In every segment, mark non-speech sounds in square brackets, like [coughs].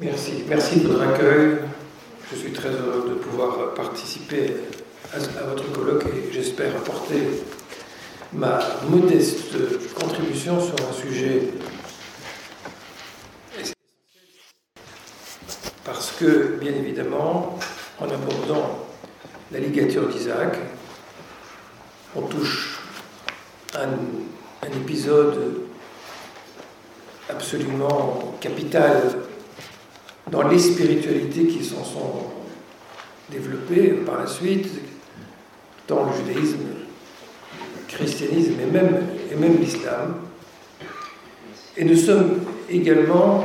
Merci, merci de votre accueil. Je suis très heureux de pouvoir participer à, votre colloque et j'espère apporter ma modeste contribution sur un sujet parce que, bien évidemment, en abordant la ligature d'Isaac, on touche un, un épisode absolument capital dans les spiritualités qui s'en sont développées par la suite, dans le judaïsme, le christianisme et même, l'islam. Et nous sommes également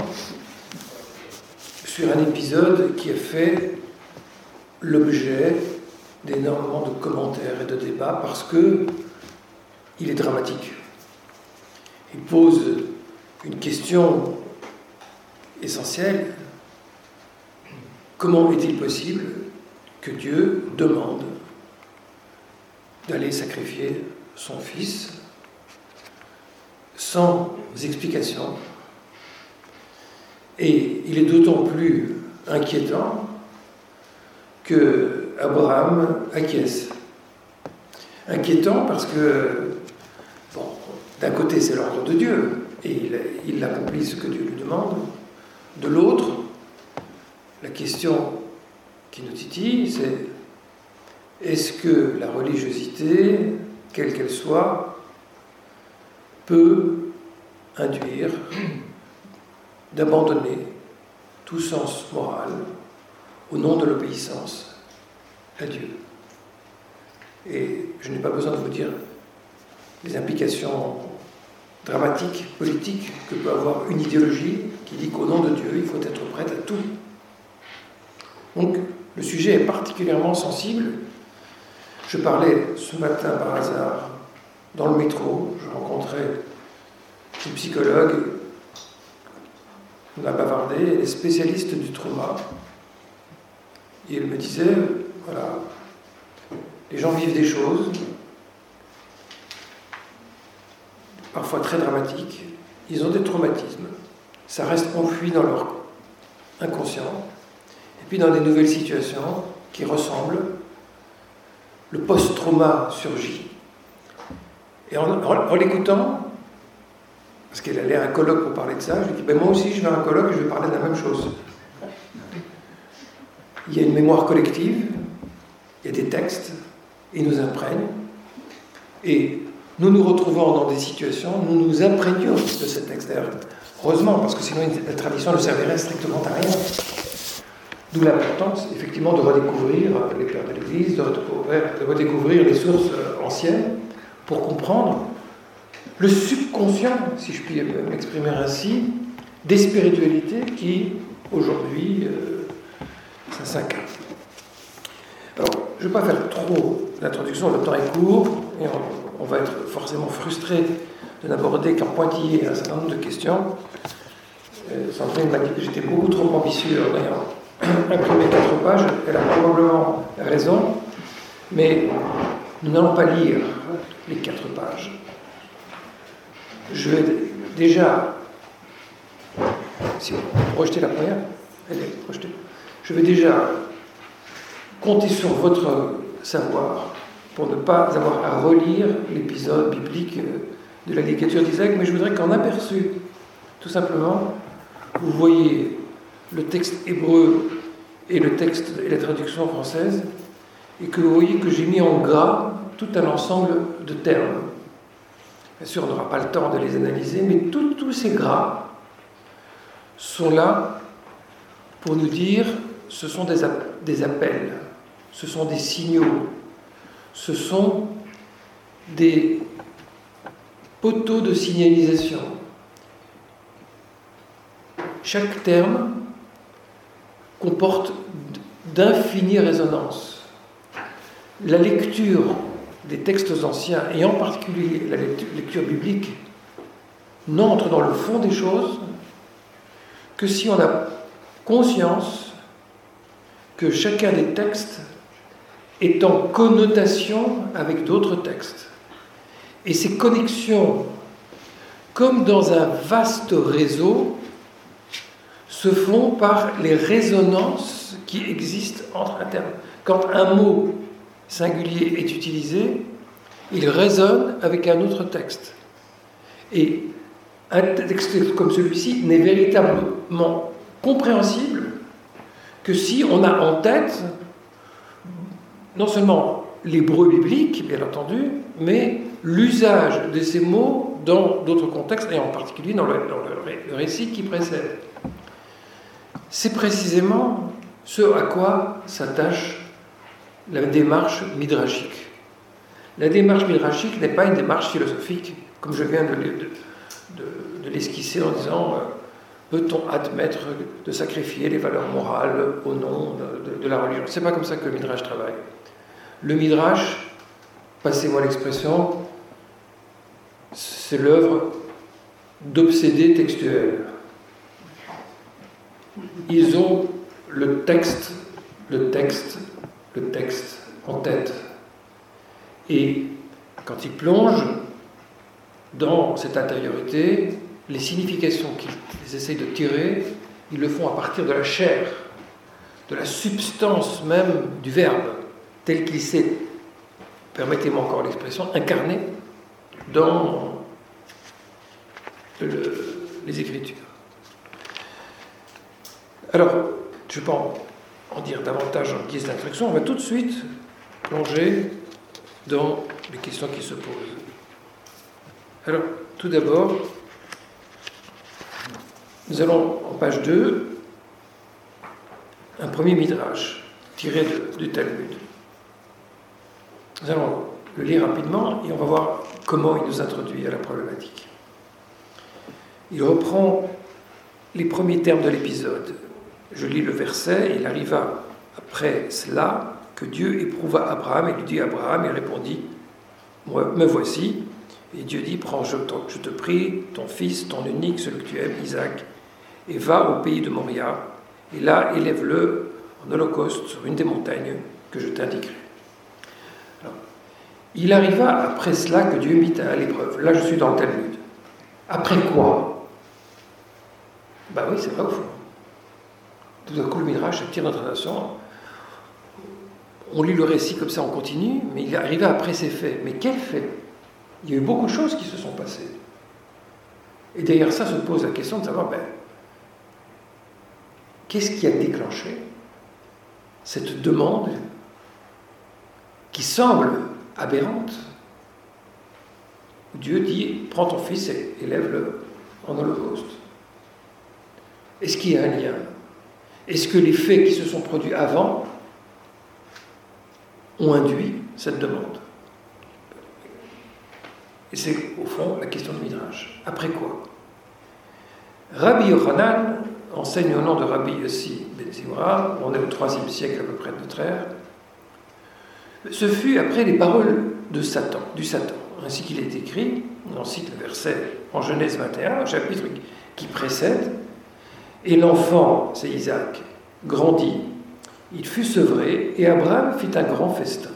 sur un épisode qui a fait l'objet d'énormément de commentaires et de débats parce que il est dramatique. Il pose une question essentielle. Comment est-il possible que Dieu demande d'aller sacrifier son fils sans explication Et il est d'autant plus inquiétant que Abraham acquiesce. Inquiétant parce que, d'un côté c'est l'ordre de Dieu, et il, accomplit ce que Dieu lui demande. De l'autre, la question qui nous titille, c'est est-ce que la religiosité, quelle qu'elle soit, peut induire [clears throat] d'abandonner tout sens moral au nom de l'obéissance à Dieu. Et je n'ai pas besoin de vous dire les implications dramatique, politique que peut avoir une idéologie qui dit qu'au nom de Dieu, il faut être prêt à tout. Donc le sujet est particulièrement sensible. Je parlais ce matin par hasard dans le métro, je rencontrais une psychologue, on a bavardé, elle est spécialiste du trauma, et elle me disait, voilà, les gens vivent des choses, parfois très dramatiques, ils ont des traumatismes, ça reste enfoui dans leur inconscient, puis dans des nouvelles situations qui ressemblent, le post-trauma surgit. Et en, l'écoutant, parce qu'elle allait à un colloque pour parler de ça, je lui dis, ben moi aussi je vais à un colloque et je vais parler de la même chose. Il y a une mémoire collective, il y a des textes, ils nous imprègnent, et nous nous retrouvons dans des situations, nous nous imprégnons de ce texte. Heureusement, parce que sinon la tradition ne servirait strictement à rien. D'où l'importance, effectivement, de redécouvrir les pères de l'Église, de redécouvrir, les sources euh, anciennes, pour comprendre le subconscient, si je puis m'exprimer ainsi, des spiritualités qui, aujourd'hui, euh. Alors, je ne vais pas faire trop d'introduction, le temps est court, et on, va être forcément frustré de n'aborder qu'en pointillé un certain nombre de questions. Euh, Sandrine m'a dit que j'étais beaucoup trop ambitieux en ayant [coughs] imprimé quatre pages. Elle a probablement raison, mais nous n'allons pas lire les quatre pages. Je vais déjà, si vous projetez la première, elle est projetée. Je vais déjà compter sur votre savoir pour ne pas avoir à relire l'épisode biblique euh, de la ligature d'Isaac, mais je voudrais qu'en aperçu, tout simplement, vous voyez le texte hébreu et le texte et la traduction française, et que vous voyez que j'ai mis en gras tout un ensemble de termes. Bien sûr, on n'aura pas le temps de les analyser, mais tous ces gras sont là pour nous dire ce sont des, des appels, ce sont des signaux, ce sont des poteaux de signalisation. Chaque terme comporte d'infinies résonances. La lecture des textes anciens, et en particulier la lecture biblique, n'entre dans le fond des choses que si on a conscience que chacun des textes est en connotation avec d'autres textes. Et ces connexions, comme dans un vaste réseau, se font par les résonances qui existent entre un terme. Quand un mot singulier est utilisé, il résonne avec un autre texte. Et un texte comme celui-ci n'est véritablement compréhensible que si on a en tête non seulement l'hébreu biblique, bien entendu, mais l'usage de ces mots dans d'autres contextes, et en particulier dans le, le récit qui précède. C'est précisément ce à quoi s'attache la démarche midrashique. La démarche midrashique n'est pas une démarche philosophique, comme je viens de, l'esquisser en disant euh, peut-on admettre de sacrifier les valeurs morales au nom de, la religion? C'est pas comme ça que le midrash travaille. Le midrash, passez-moi l'expression, c'est l'œuvre d'obsédés textuels. Ils ont le texte, le texte, le texte en tête. Et quand ils plongent dans cette intériorité, les significations qu'ils essayent de tirer, ils le font à partir de la chair, de la substance même du verbe, tel qu'il s'est, permettez-moi encore l'expression, incarné dans les Écritures. Alors, je ne vais pas en dire davantage en guise d'instruction, on va tout de suite plonger dans les questions qui se posent. Alors, tout d'abord, nous allons en page 2, un premier midrash tiré du Talmud. Nous allons le lire rapidement et on va voir comment il nous introduit à la problématique. Il reprend les premiers termes de l'épisode. Je lis le verset, il arriva après cela que Dieu éprouva Abraham et lui dit Abraham, il répondit Me voici. Et Dieu dit Prends, je, je te prie, ton fils, ton unique, celui que tu aimes, Isaac, et va au pays de Moria, et là élève-le en holocauste sur une des montagnes que je t'indiquerai. Il arriva après cela que Dieu mit à l'épreuve. Là, je suis dans le Talmud. Après quoi? Ben oui, c'est vrai au fond. D'un coup, le notre attention. On lit le récit comme ça, on continue, mais il est arrivé après ces faits. Mais quels faits? Il y a eu beaucoup de choses qui se sont passées. Et derrière ça se pose la question de savoir, ben, Qu'est-ce qui a déclenché cette demande qui semble aberrante? Dieu dit Prends ton fils et élève-le en holocauste. Est-ce qu'il y a un lien? Est-ce que les faits qui se sont produits avant ont induit cette demande? Et c'est au fond la question de Midrash. Après quoi? Rabbi Yochanan enseigne au nom de Rabbi Yossi Ben Zimra, on est au IIIe siècle à peu près de notre ère. Ce fut après les paroles de Satan, du Satan, ainsi qu'il est écrit, on cite le verset en Genèse 21, chapitre qui précède, et l'enfant, c'est Isaac, grandit, il fut sevré, et Abraham fit un grand festin.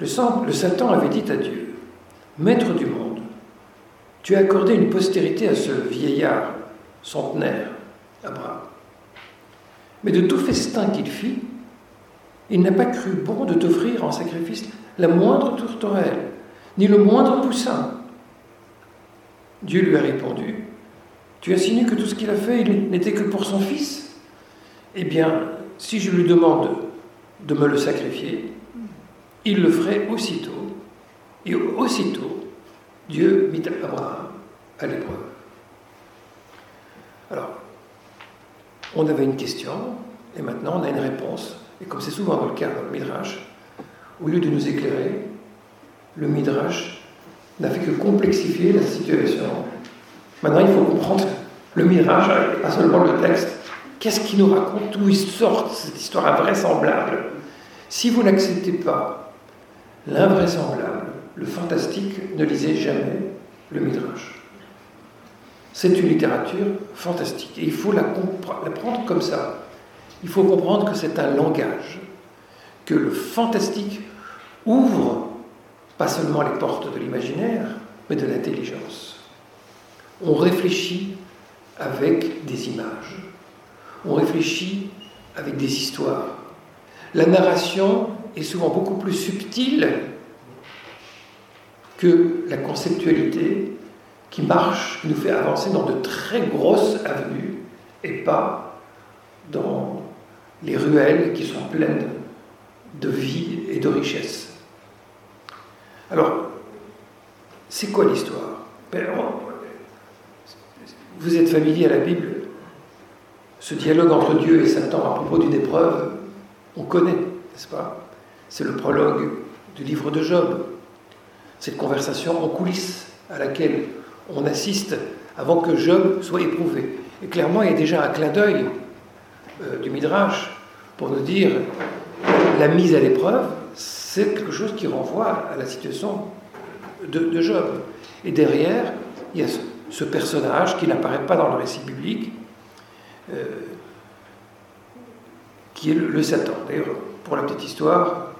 Le, Satan avait dit à Dieu, Maître du monde, tu as accordé une postérité à ce vieillard centenaire, Abraham. Mais de tout festin qu'il fit, il n'a pas cru bon de t'offrir en sacrifice la moindre tourterelle, ni le moindre poussin. Dieu lui a répondu Tu insinues que tout ce qu'il a fait n'était que pour son fils? Eh bien, si je lui demande de me le sacrifier, il le ferait aussitôt. Et aussitôt, Dieu mit Abraham à l'épreuve. Alors, on avait une question, et maintenant on a une réponse. Et comme c'est souvent le cas dans le Midrash, au lieu de nous éclairer, le Midrash n'a fait que complexifier la situation. Maintenant, il faut comprendre le Midrash, pas seulement le texte. Qu'est-ce qu'il nous raconte? D'où il sort cette histoire invraisemblable? Si vous n'acceptez pas l'invraisemblable, le fantastique, ne lisez jamais le Midrash. C'est une littérature fantastique. Et il faut la, la prendre comme ça. Il faut comprendre que c'est un langage, que le fantastique ouvre pas seulement les portes de l'imaginaire, mais de l'intelligence. On réfléchit avec des images. On réfléchit avec des histoires. La narration est souvent beaucoup plus subtile que la conceptualité qui marche, qui nous fait avancer dans de très grosses avenues et pas dans les ruelles qui sont pleines de vie et de richesse. Alors, c'est quoi l'histoire? Ben, Vous êtes familier à la Bible. Ce dialogue entre Dieu et Satan à propos d'une épreuve, on connaît, n'est-ce pas? C'est le prologue du livre de Job. Cette conversation en coulisses à laquelle on assiste avant que Job soit éprouvé. Et clairement, il y a déjà un clin d'œil euh, du Midrash pour nous dire la mise à l'épreuve, c'est quelque chose qui renvoie à la situation de, Job. Et derrière, il y a ce, personnage qui n'apparaît pas dans le récit biblique, euh, qui est le, Satan. D'ailleurs, pour la petite histoire,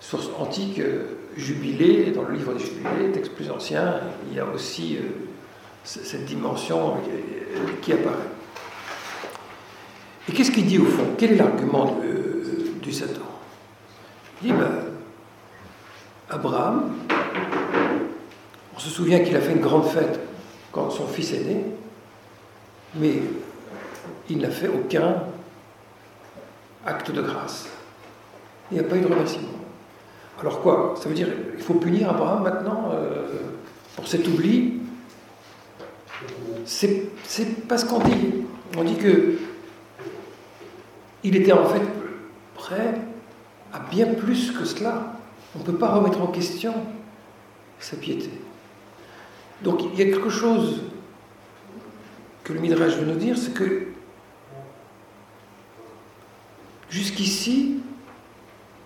source antique, euh, Jubilé, dans le livre des Jubilés, texte plus ancien, il y a aussi euh, cette dimension qui apparaît. Et qu'est-ce qu'il dit au fond? Quel est l'argument du Satan? Il dit, ben, Abraham, on se souvient qu'il a fait une grande fête quand son fils est né, mais il n'a fait aucun acte de grâce. Il n'y a pas eu de remerciement. Alors quoi Ça veut dire qu'il faut punir Abraham maintenant euh, pour cet oubli? C'est pas ce qu'on dit. On dit que il était en fait prêt à bien plus que cela. On ne peut pas remettre en question sa piété. Donc il y a quelque chose que le Midrash veut nous dire, c'est que jusqu'ici,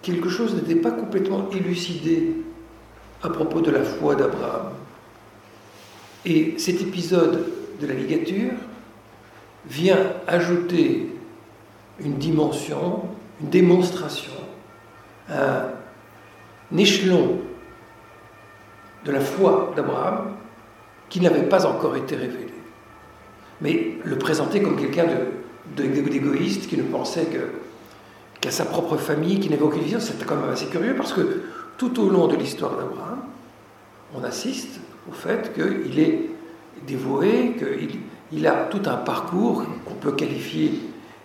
quelque chose n'était pas complètement élucidé à propos de la foi d'Abraham. Et cet épisode de la ligature vient ajouter une dimension, une démonstration, un échelon de la foi d'Abraham qui n'avait pas encore été révélé. Mais le présenter comme quelqu'un d'égoïste qui ne pensait qu'à sa propre famille, qui n'avait aucune vision, c'était quand même assez curieux parce que tout au long de l'histoire d'Abraham, on assiste au fait qu'il est dévoué, qu'il il a tout un parcours qu'on peut qualifier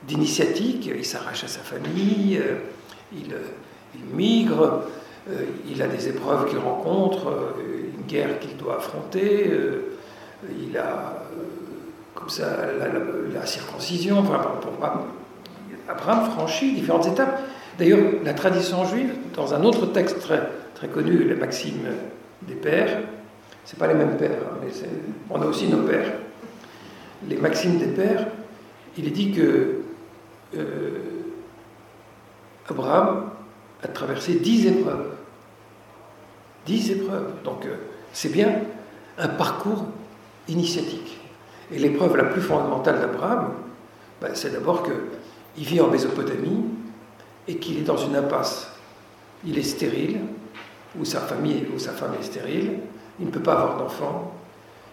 d'initiatique, il s'arrache à sa famille, euh, il, il migre, euh, il a des épreuves qu'il rencontre, euh, guerre qu'il doit affronter, il a comme ça la, circoncision, enfin, Abraham franchit différentes étapes. D'ailleurs, la tradition juive, dans un autre texte très, très connu, les Maximes des pères, c'est pas les mêmes pères, hein, mais on a aussi nos pères. Les Maximes des pères, il est dit que euh, Abraham a traversé dix épreuves. Dix épreuves. Donc euh, c'est bien un parcours initiatique. Et l'épreuve la plus fondamentale d'Abraham, ben, c'est d'abord qu'il vit en Mésopotamie et qu'il est dans une impasse. Il est stérile, ou sa famille femme est stérile, il ne peut pas avoir d'enfant,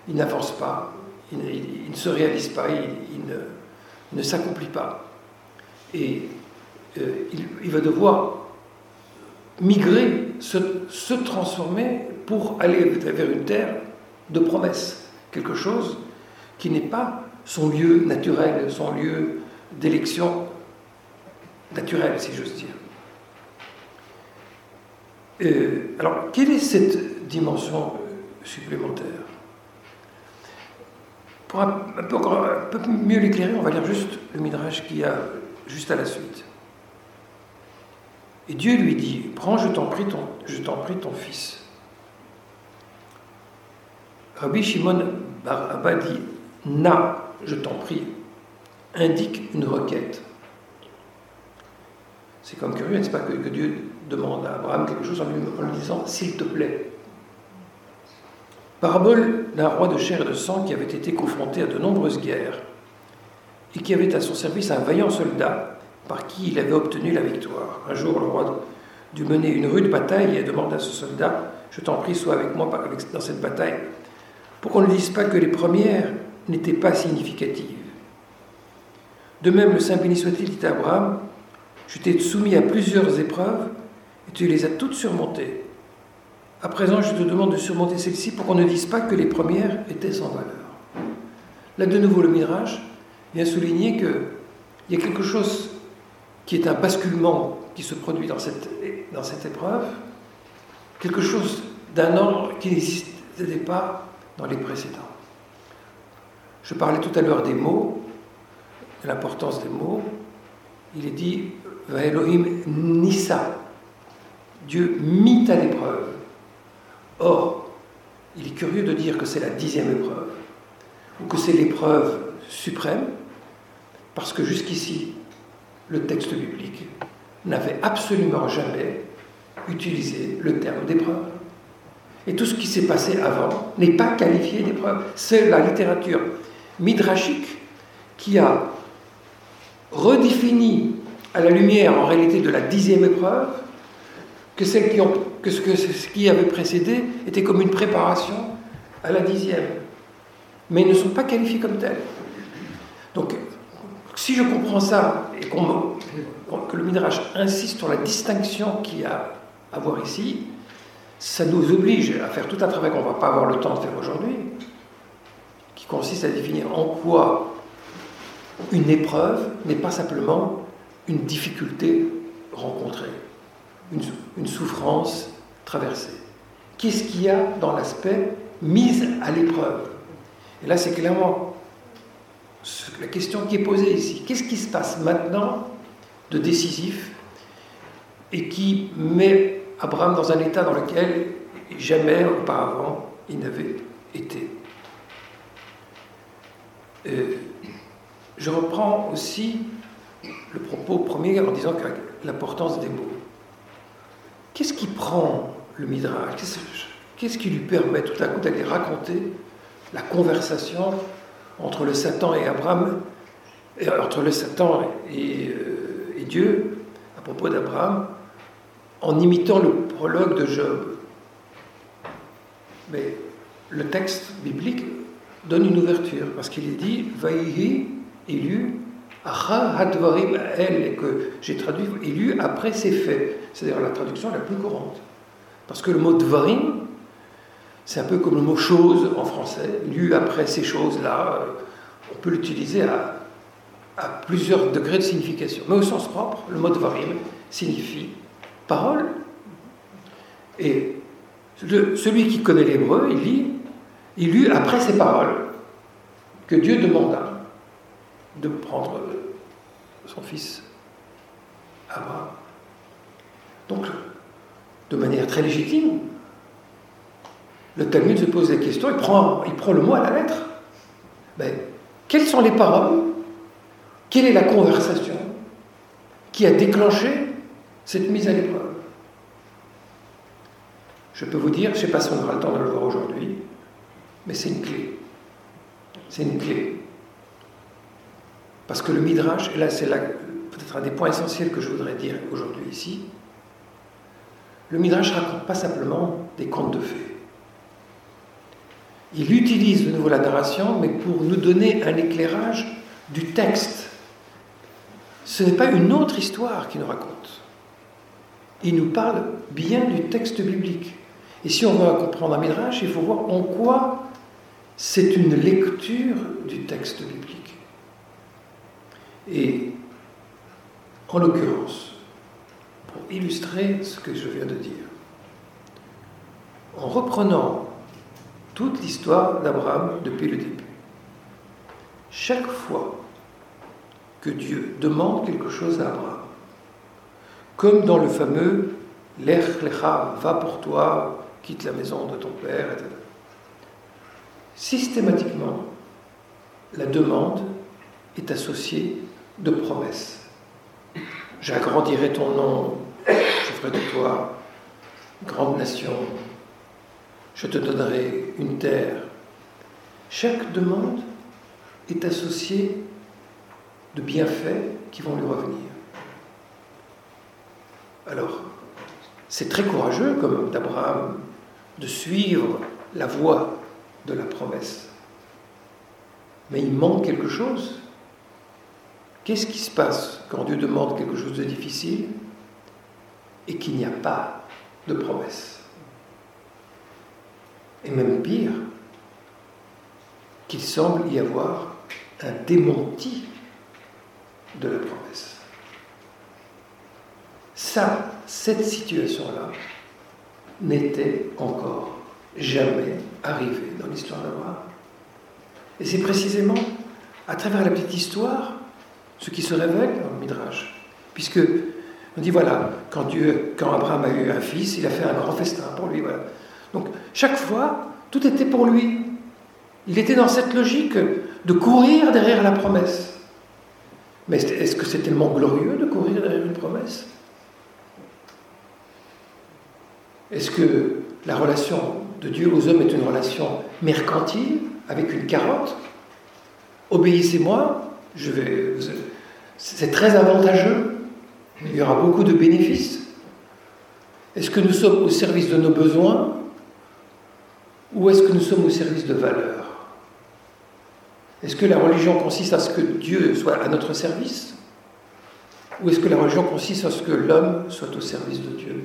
il n'avance pas, il, ne se réalise pas, il, ne s'accomplit pas. Et euh, il, va devoir migrer, se, transformer pour aller vers une terre de promesse, quelque chose qui n'est pas son lieu naturel, son lieu d'élection naturel, si j'ose dire. Euh, alors, quelle est cette dimension euh, supplémentaire? Pour un, peu, un peu mieux l'éclairer, on va lire juste le midrash qui a juste à la suite. Et Dieu lui dit, prends, je t'en prie, ton, prie ton fils. Rabbi Shimon Bar Abba dit, na, je t'en prie, indique une requête. C'est comme curieux, n'est-ce pas, que, Dieu demande à Abraham quelque chose en lui, en lui disant, s'il te plaît. Parabole d'un roi de chair et de sang qui avait été confronté à de nombreuses guerres et qui avait à son service un vaillant soldat par qui il avait obtenu la victoire. Un jour, le roi dut mener une rude bataille et demanda à ce soldat Je t'en prie, sois avec moi dans cette bataille, pour qu'on ne dise pas que les premières n'était pas significative. De même, le Saint béni soit-il dit à Abraham, je t'ai soumis à plusieurs épreuves et tu les as toutes surmontées. À présent, je te demande de surmonter celles-ci pour qu'on ne dise pas que les premières étaient sans valeur. Là, de nouveau, le Mirage vient souligner qu'il y a quelque chose qui est un basculement qui se produit dans cette, épreuve, quelque chose d'un ordre qui n'existait pas dans les précédents. Je parlais tout à l'heure des mots, de l'importance des mots. Il est dit Va Elohim Nissa. Dieu mit à l'épreuve. Or, il est curieux de dire que c'est la dixième épreuve, ou que c'est l'épreuve suprême, parce que jusqu'ici, le texte biblique n'avait absolument jamais utilisé le terme d'épreuve. Et tout ce qui s'est passé avant n'est pas qualifié d'épreuve. C'est la littérature midrashique qui a redéfini à la lumière en réalité de la dixième épreuve que, qui ont, que, ce, que ce qui avait précédé était comme une préparation à la dixième. Mais ils ne sont pas qualifiés comme tels. Donc, si je comprends ça et que le Midrash insiste sur la distinction qu'il y a à voir ici, ça nous oblige à faire tout un travail qu'on ne va pas avoir le temps de faire aujourd'hui, qui consiste à définir en quoi une épreuve n'est pas simplement une difficulté rencontrée, une, souffrance traversée. Qu'est-ce qu'il y a dans l'aspect mise à l'épreuve? Et là, c'est clairement la question qui est posée ici. Qu'est-ce qui se passe maintenant de décisif et qui met Abraham dans un état dans lequel jamais auparavant il n'avait été? Euh, je reprends aussi le propos premier en disant que l'importance des mots. Qu'est-ce qui prend le Midrash? Qu'est-ce qui lui permet tout à coup d'aller raconter la conversation entre le Satan et Abraham, entre le Satan euh, et, Dieu, à propos d'Abraham, en imitant le prologue de Job Mais le texte biblique donne une ouverture, parce qu'il est dit Vaïhi élu, Hadvarim El, que j'ai traduit élu après ces faits. C'est-à-dire la traduction la plus courante. Parce que le mot Dvarim, c'est un peu comme le mot chose en français. Lu après ces choses-là, euh, on peut l'utiliser à, plusieurs degrés de signification. Mais au sens propre, le mot Dvarim signifie parole. Et celui qui connaît l'hébreu, il lit, il lut après ces paroles que Dieu demanda de prendre euh, son fils Abraham. Donc, de manière très légitime, le Talmud se pose la question, il prend, le mot à la lettre. Mais quelles sont les paroles? Quelle est la conversation qui a déclenché cette mise à l'épreuve? Je peux vous dire, je ne sais pas si on aura le temps de le voir aujourd'hui, mais c'est une clé. C'est une clé. Parce que le Midrash, et là c'est peut-être un des points essentiels que je voudrais dire aujourd'hui ici, le Midrash raconte pas simplement des contes de fées. Il utilise de nouveau la narration, mais pour nous donner un éclairage du texte. Ce n'est pas une autre histoire qu'il nous raconte. Il nous parle bien du texte biblique. Et si on veut comprendre un Midrash, il faut voir en quoi c'est une lecture du texte biblique. Et en l'occurrence, pour illustrer ce que je viens de dire, en reprenant toute l'histoire d'Abraham depuis le début, chaque fois que Dieu demande quelque chose à Abraham, comme dans le fameux Lech Lecha, va pour toi, quitte la maison de ton père, etc. Systématiquement, la demande est associée de promesses. J'agrandirai ton nom, je ferai de toi grande nation, je te donnerai une terre. Chaque demande est associée de bienfaits qui vont lui revenir. Alors, c'est très courageux, comme d'Abraham, de suivre la voie de la promesse. Mais il manque quelque chose. Qu'est-ce qui se passe quand Dieu demande quelque chose de difficile et qu'il n'y a pas de promesse? Et même pire, qu'il semble y avoir un démenti de la promesse. Ça, cette situation-là, n'était encore jamais arrivée dans l'histoire d'Abraham. Et c'est précisément à travers la petite histoire ce qui se révèle dans le Midrash. Puisque on dit voilà, quand Abraham a eu un fils, il a fait un grand festin pour lui. Voilà. Donc chaque fois, tout était pour lui. Il était dans cette logique de courir derrière la promesse. Mais est-ce que c'est tellement glorieux de courir derrière une promesse? Est-ce que la relation de Dieu aux hommes est une relation mercantile, avec une carotte? Obéissez-moi, je vais. C'est très avantageux. Il y aura beaucoup de bénéfices. Est-ce que nous sommes au service de nos besoins? Ou est-ce que nous sommes au service de valeurs Est-ce que la religion consiste à ce que Dieu soit à notre service Ou est-ce que la religion consiste à ce que l'homme soit au service de Dieu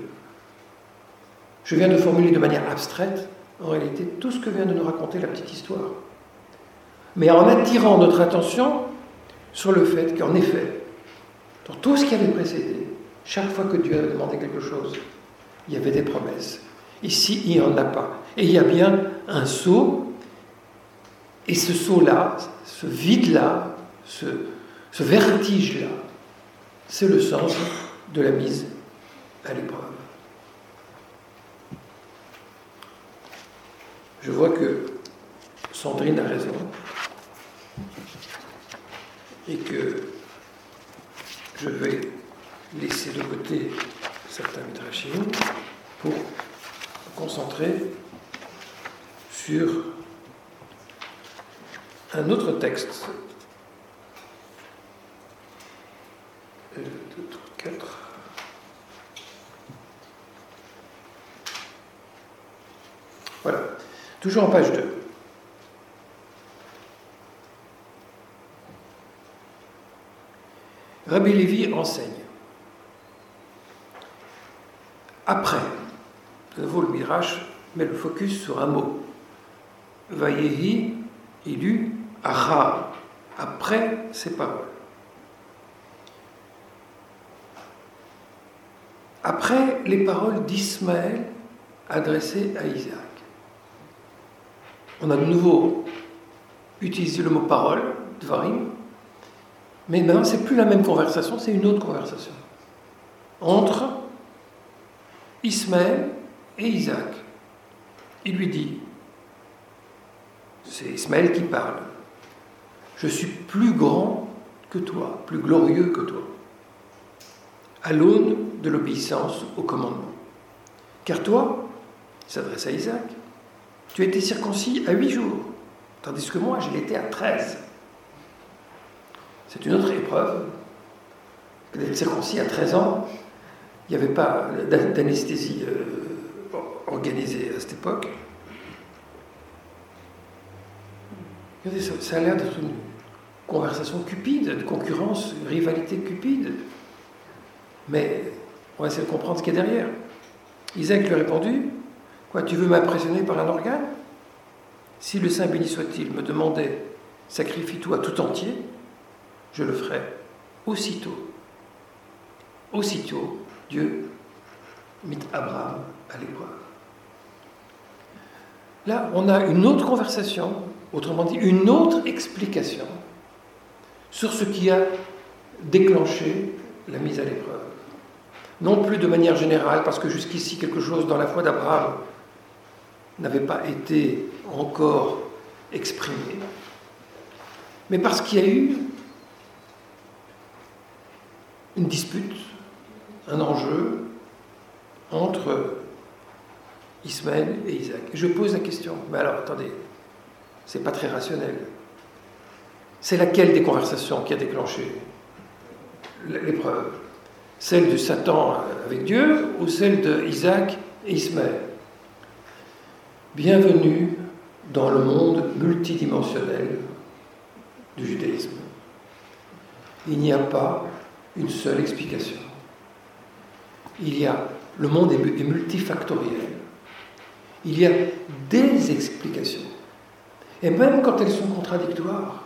Je viens de formuler de manière abstraite, en réalité, tout ce que vient de nous raconter la petite histoire. Mais en attirant notre attention sur le fait qu'en effet, dans tout ce qui avait précédé, chaque fois que Dieu avait demandé quelque chose, il y avait des promesses. Ici, il n'y en a pas. Et il y a bien un saut, et ce saut-là, ce vide-là, ce, ce vertige-là, c'est le sens de la mise à l'épreuve. Je vois que Sandrine a raison et que je vais laisser de côté certains midrashim pour me concentrer sur un autre texte. 2, 3, 4. Voilà. Toujours en page 2. Rabbi Lévi enseigne. Après, de nouveau le Midrash met le focus sur un mot. Vayehi, il eut Aha, après ces paroles. Après les paroles d'Ismaël adressées à Isaac. On a de nouveau utilisé le mot parole, Dvarim, mais maintenant, c'est plus la même conversation, c'est une autre conversation. Entre Ismaël et Isaac. Il lui dit, c'est Ismaël qui parle, je suis plus grand que toi, plus glorieux que toi, à l'aune de l'obéissance au commandement. Car toi, il s'adresse à Isaac, tu as été circoncis à huit jours, tandis que moi, je l'étais à treize. C'est une autre épreuve. D'être circoncis à 13 ans, il n'y avait pas d'anesthésie euh, organisée à cette époque. Ça a l'air d'être une conversation cupide, de concurrence, une rivalité cupide. Mais on va essayer de comprendre ce qu'il y a derrière. Isaac lui a répondu Quoi, tu veux m'impressionner par un organe Si le Saint béni soit-il me demandait Sacrifie-toi tout entier, je le ferai aussitôt. Aussitôt, Dieu mit Abraham à l'épreuve. Là, on a une autre conversation, autrement dit, une autre explication sur ce qui a déclenché la mise à l'épreuve. Non plus de manière générale, parce que jusqu'ici quelque chose dans la foi d'Abraham n'avait pas été encore exprimé, mais parce qu'il y a eu une dispute, un enjeu entre Ismaël et Isaac. je pose la question, mais alors attendez, c'est pas très rationnel. C'est laquelle des conversations qui a déclenché l'épreuve? Celle de Satan avec Dieu ou celle d'Isaac et Ismaël? Bienvenue dans le monde multidimensionnel du judaïsme. Il n'y a pas une seule explication. Il y a, le monde est multifactoriel. Il y a des explications. Et même quand elles sont contradictoires,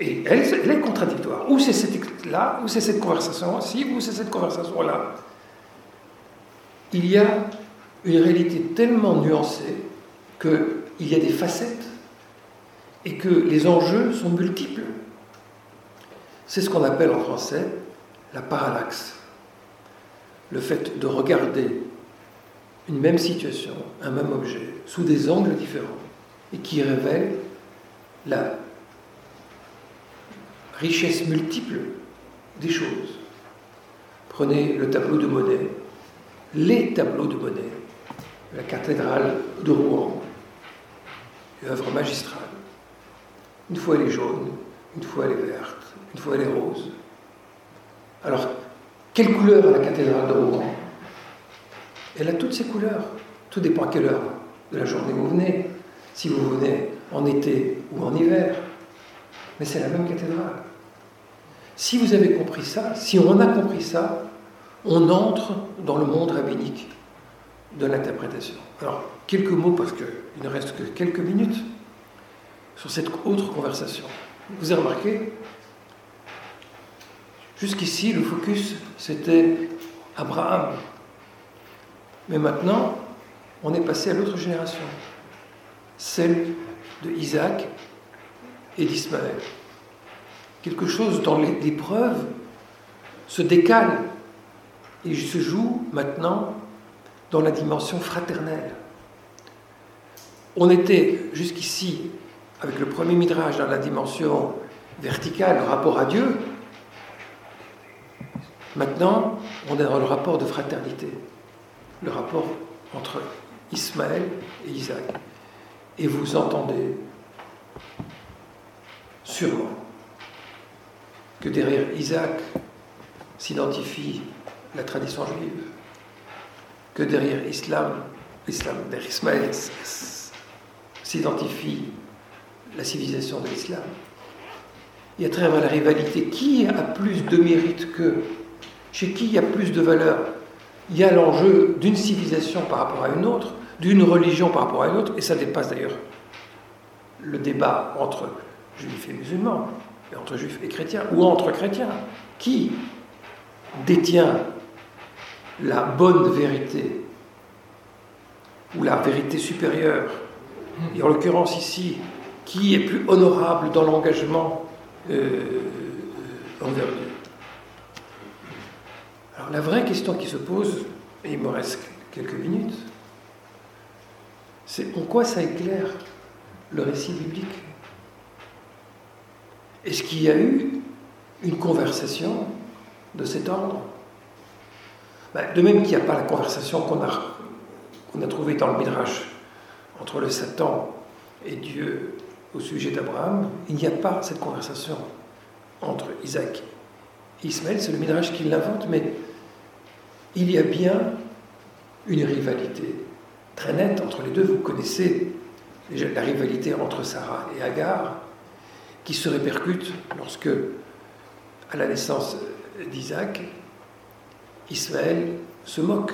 et elle, est contradictoire. Ou c'est cette, là, ou c'est cette conversation-ci, ou c'est cette conversation-là. Il y a une réalité tellement nuancée qu'il y a des facettes et que les enjeux sont multiples. C'est ce qu'on appelle en français la parallaxe. Le fait de regarder une même situation, un même objet, sous des angles différents, et qui révèle la richesse multiple des choses. Prenez le tableau de Monet, les tableaux de Monet, la cathédrale de Rouen, une œuvre magistrale. Une fois elle est jaune, une fois elle est verte, une fois elle est rose. Alors, quelle couleur a la cathédrale de Rouen? Elle a toutes ces couleurs. Tout dépend à quelle heure de la journée vous venez. Si vous venez en été ou en hiver. Mais c'est la même cathédrale. Si vous avez compris ça, si on a compris ça, on entre dans le monde rabbinique de l'interprétation. Alors, quelques mots, parce qu'il ne reste que quelques minutes, sur cette autre conversation. Vous avez remarqué, jusqu'ici, le focus, c'était Abraham. Mais maintenant, on est passé à l'autre génération, celle de Isaac et d'Ismaël quelque chose dans l'épreuve se décale et se joue maintenant dans la dimension fraternelle. On était jusqu'ici, avec le premier midrash, dans la dimension verticale, le rapport à Dieu. Maintenant, on est dans le rapport de fraternité, le rapport entre Ismaël et Isaac. Et vous entendez sûrement que derrière Isaac s'identifie la tradition juive, que derrière Islam, derrière Ismaël s'identifie la civilisation de l'islam. Et à travers la rivalité, qui a plus de mérite que Chez qui il y a plus de valeur Il y a l'enjeu d'une civilisation par rapport à une autre, d'une religion par rapport à une autre, et ça dépasse d'ailleurs le débat entre juifs et musulmans entre juifs et chrétiens, ou entre chrétiens. Qui détient la bonne vérité, ou la vérité supérieure? Et en l'occurrence ici, qui est plus honorable dans l'engagement euh, envers Dieu? La vraie question qui se pose, et il me reste quelques minutes, c'est en quoi ça éclaire le récit biblique? Est-ce qu'il y a eu une conversation de cet ordre? Ben, De même qu'il n'y a pas la conversation qu'on a, trouvée dans le Midrash entre le Satan et Dieu au sujet d'Abraham, il n'y a pas cette conversation entre Isaac et Ismaël, c'est le Midrash qui l'invente, mais il y a bien une rivalité très nette entre les deux. Vous connaissez la rivalité entre Sarah et Agar, qui se répercute lorsque, à la naissance d'Isaac, Ismaël se moque.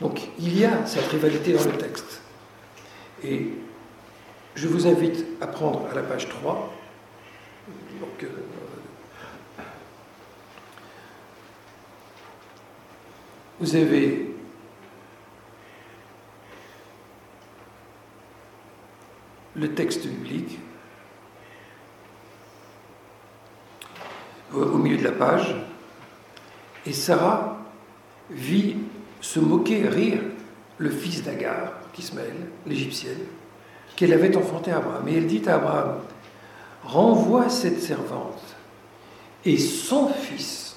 Donc il y a cette rivalité dans le texte. Et je vous invite à prendre à la page 3. Donc, euh, vous avez le texte biblique au milieu de la page, et Sarah vit se moquer, rire le fils d'Agar, Ismaël, l'égyptienne, qu'elle avait enfanté à Abraham. Et elle dit à Abraham, renvoie cette servante et son fils,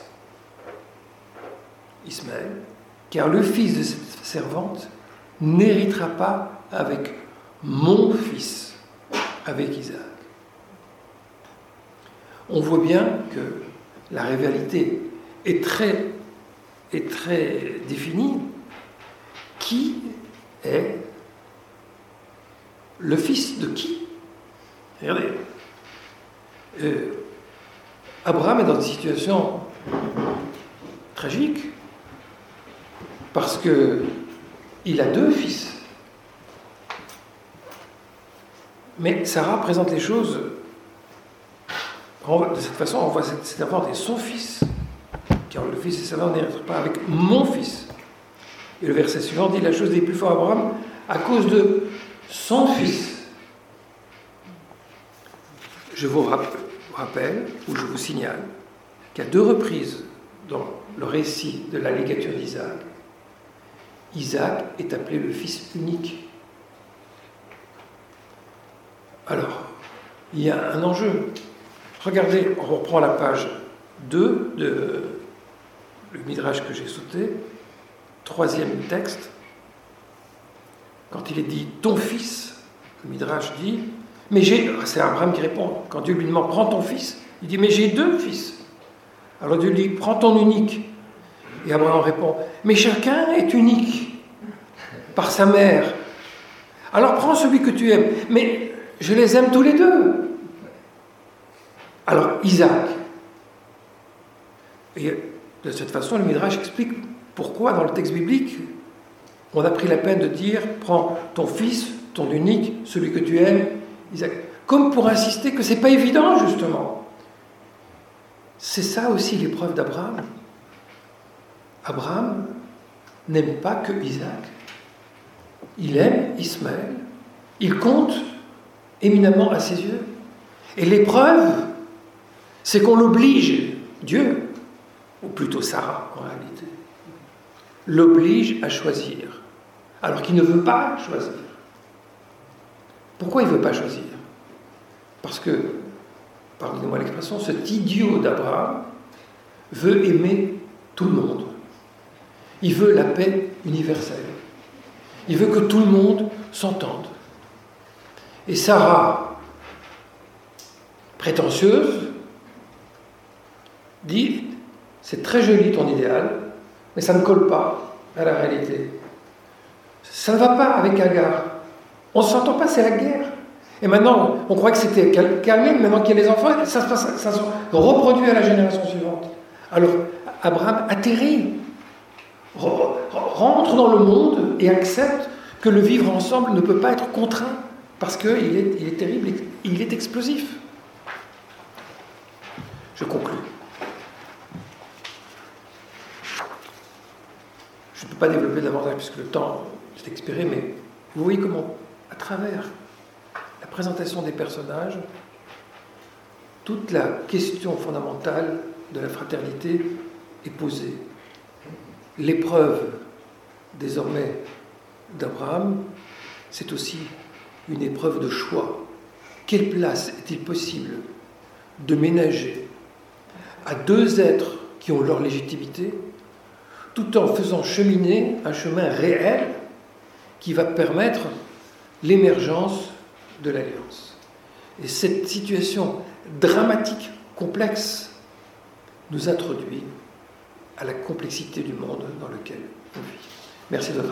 Ismaël, car le fils de cette servante n'héritera pas avec mon fils, avec Isaac on voit bien que la rivalité est très, définie. Qui est le fils de qui? Regardez. Euh, Abraham est dans une situation tragique parce que il a deux fils. Mais Sarah présente les choses de cette façon, on voit cet enfant et son fils, car le fils de Sarah n'est pas avec mon fils. Et le verset suivant dit la chose des plus forts à Abraham à cause de son fils. Je vous rappelle, ou je vous signale, qu'à deux reprises dans le récit de la légature d'Isaac, Isaac est appelé le fils unique. Alors, il y a un enjeu. Regardez, on reprend la page 2 de le Midrash que j'ai sauté, troisième texte. Quand il est dit ton fils, le Midrash dit, mais j'ai, c'est Abraham qui répond, quand Dieu lui demande prends ton fils, il dit mais j'ai deux fils. Alors Dieu lui dit prends ton unique. Et Abraham répond mais chacun est unique par sa mère. Alors prends celui que tu aimes. Mais je les aime tous les deux. Alors Isaac. Et de cette façon, le Midrash explique pourquoi dans le texte biblique, on a pris la peine de dire prends ton fils, ton unique, celui que tu aimes, Isaac. Comme pour insister que ce n'est pas évident, justement. C'est ça aussi l'épreuve d'Abraham. Abraham n'aime pas que Isaac. Il aime Ismaël. Il compte éminemment à ses yeux. Et l'épreuve, c'est qu'on l'oblige, Dieu, ou plutôt Sarah en réalité, l'oblige à choisir, alors qu'il ne veut pas choisir. Pourquoi il ne veut pas choisir? Parce que, pardonnez-moi l'expression, cet idiot d'Abraham veut aimer tout le monde. Il veut la paix universelle. Il veut que tout le monde s'entende. Et Sarah, prétentieuse, dit c'est très joli ton idéal, mais ça ne colle pas à la réalité. Ça ne va pas avec Agar. On ne s'entend pas, c'est la guerre. Et maintenant, on croit que c'était calmé, maintenant qu'il y a les enfants, ça, se reproduit à la génération suivante. Alors, Abraham atterrit, rentre dans le monde et accepte que le vivre ensemble ne peut pas être contraint, parce qu'il est, il est terrible, il est explosif. Je conclue. Je ne peux pas développer davantage puisque le temps est expiré, mais vous voyez comment, à travers la présentation des personnages, toute la question fondamentale de la fraternité est posée. L'épreuve, désormais, d'Abraham, c'est aussi une épreuve de choix. Quelle place est-il possible de ménager à deux êtres qui ont leur légitimité tout en faisant cheminer un chemin réel qui va permettre l'émergence de l'alliance? Et cette situation dramatique, complexe, nous introduit à la complexité du monde dans lequel on vit. Merci de votre